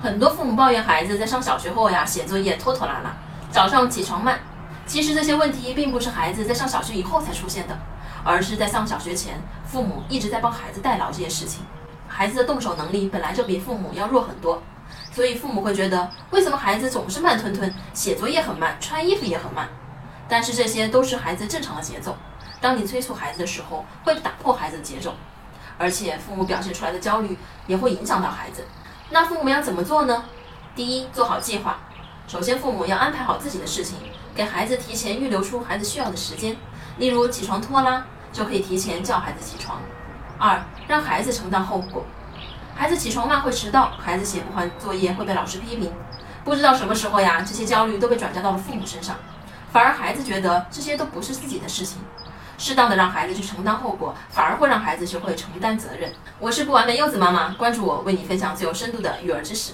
很多父母抱怨孩子在上小学后呀，写作业拖拖拉拉，早上起床慢。其实这些问题并不是孩子在上小学以后才出现的，而是在上小学前，父母一直在帮孩子代劳这些事情。孩子的动手能力本来就比父母要弱很多，所以父母会觉得，为什么孩子总是慢吞吞，写作业很慢，穿衣服也很慢？但是这些都是孩子正常的节奏。当你催促孩子的时候，会打破孩子的节奏，而且父母表现出来的焦虑也会影响到孩子。那父母要怎么做呢？第一，做好计划。首先，父母要安排好自己的事情，给孩子提前预留出孩子需要的时间。例如起床拖拉，就可以提前叫孩子起床。二，让孩子承担后果。孩子起床慢会迟到，孩子写不完作业会被老师批评。不知道什么时候呀，这些焦虑都被转嫁到了父母身上，反而孩子觉得这些都不是自己的事情。适当的让孩子去承担后果，反而会让孩子学会承担责任。我是不完美柚子妈妈，关注我，为你分享最有深度的育儿知识。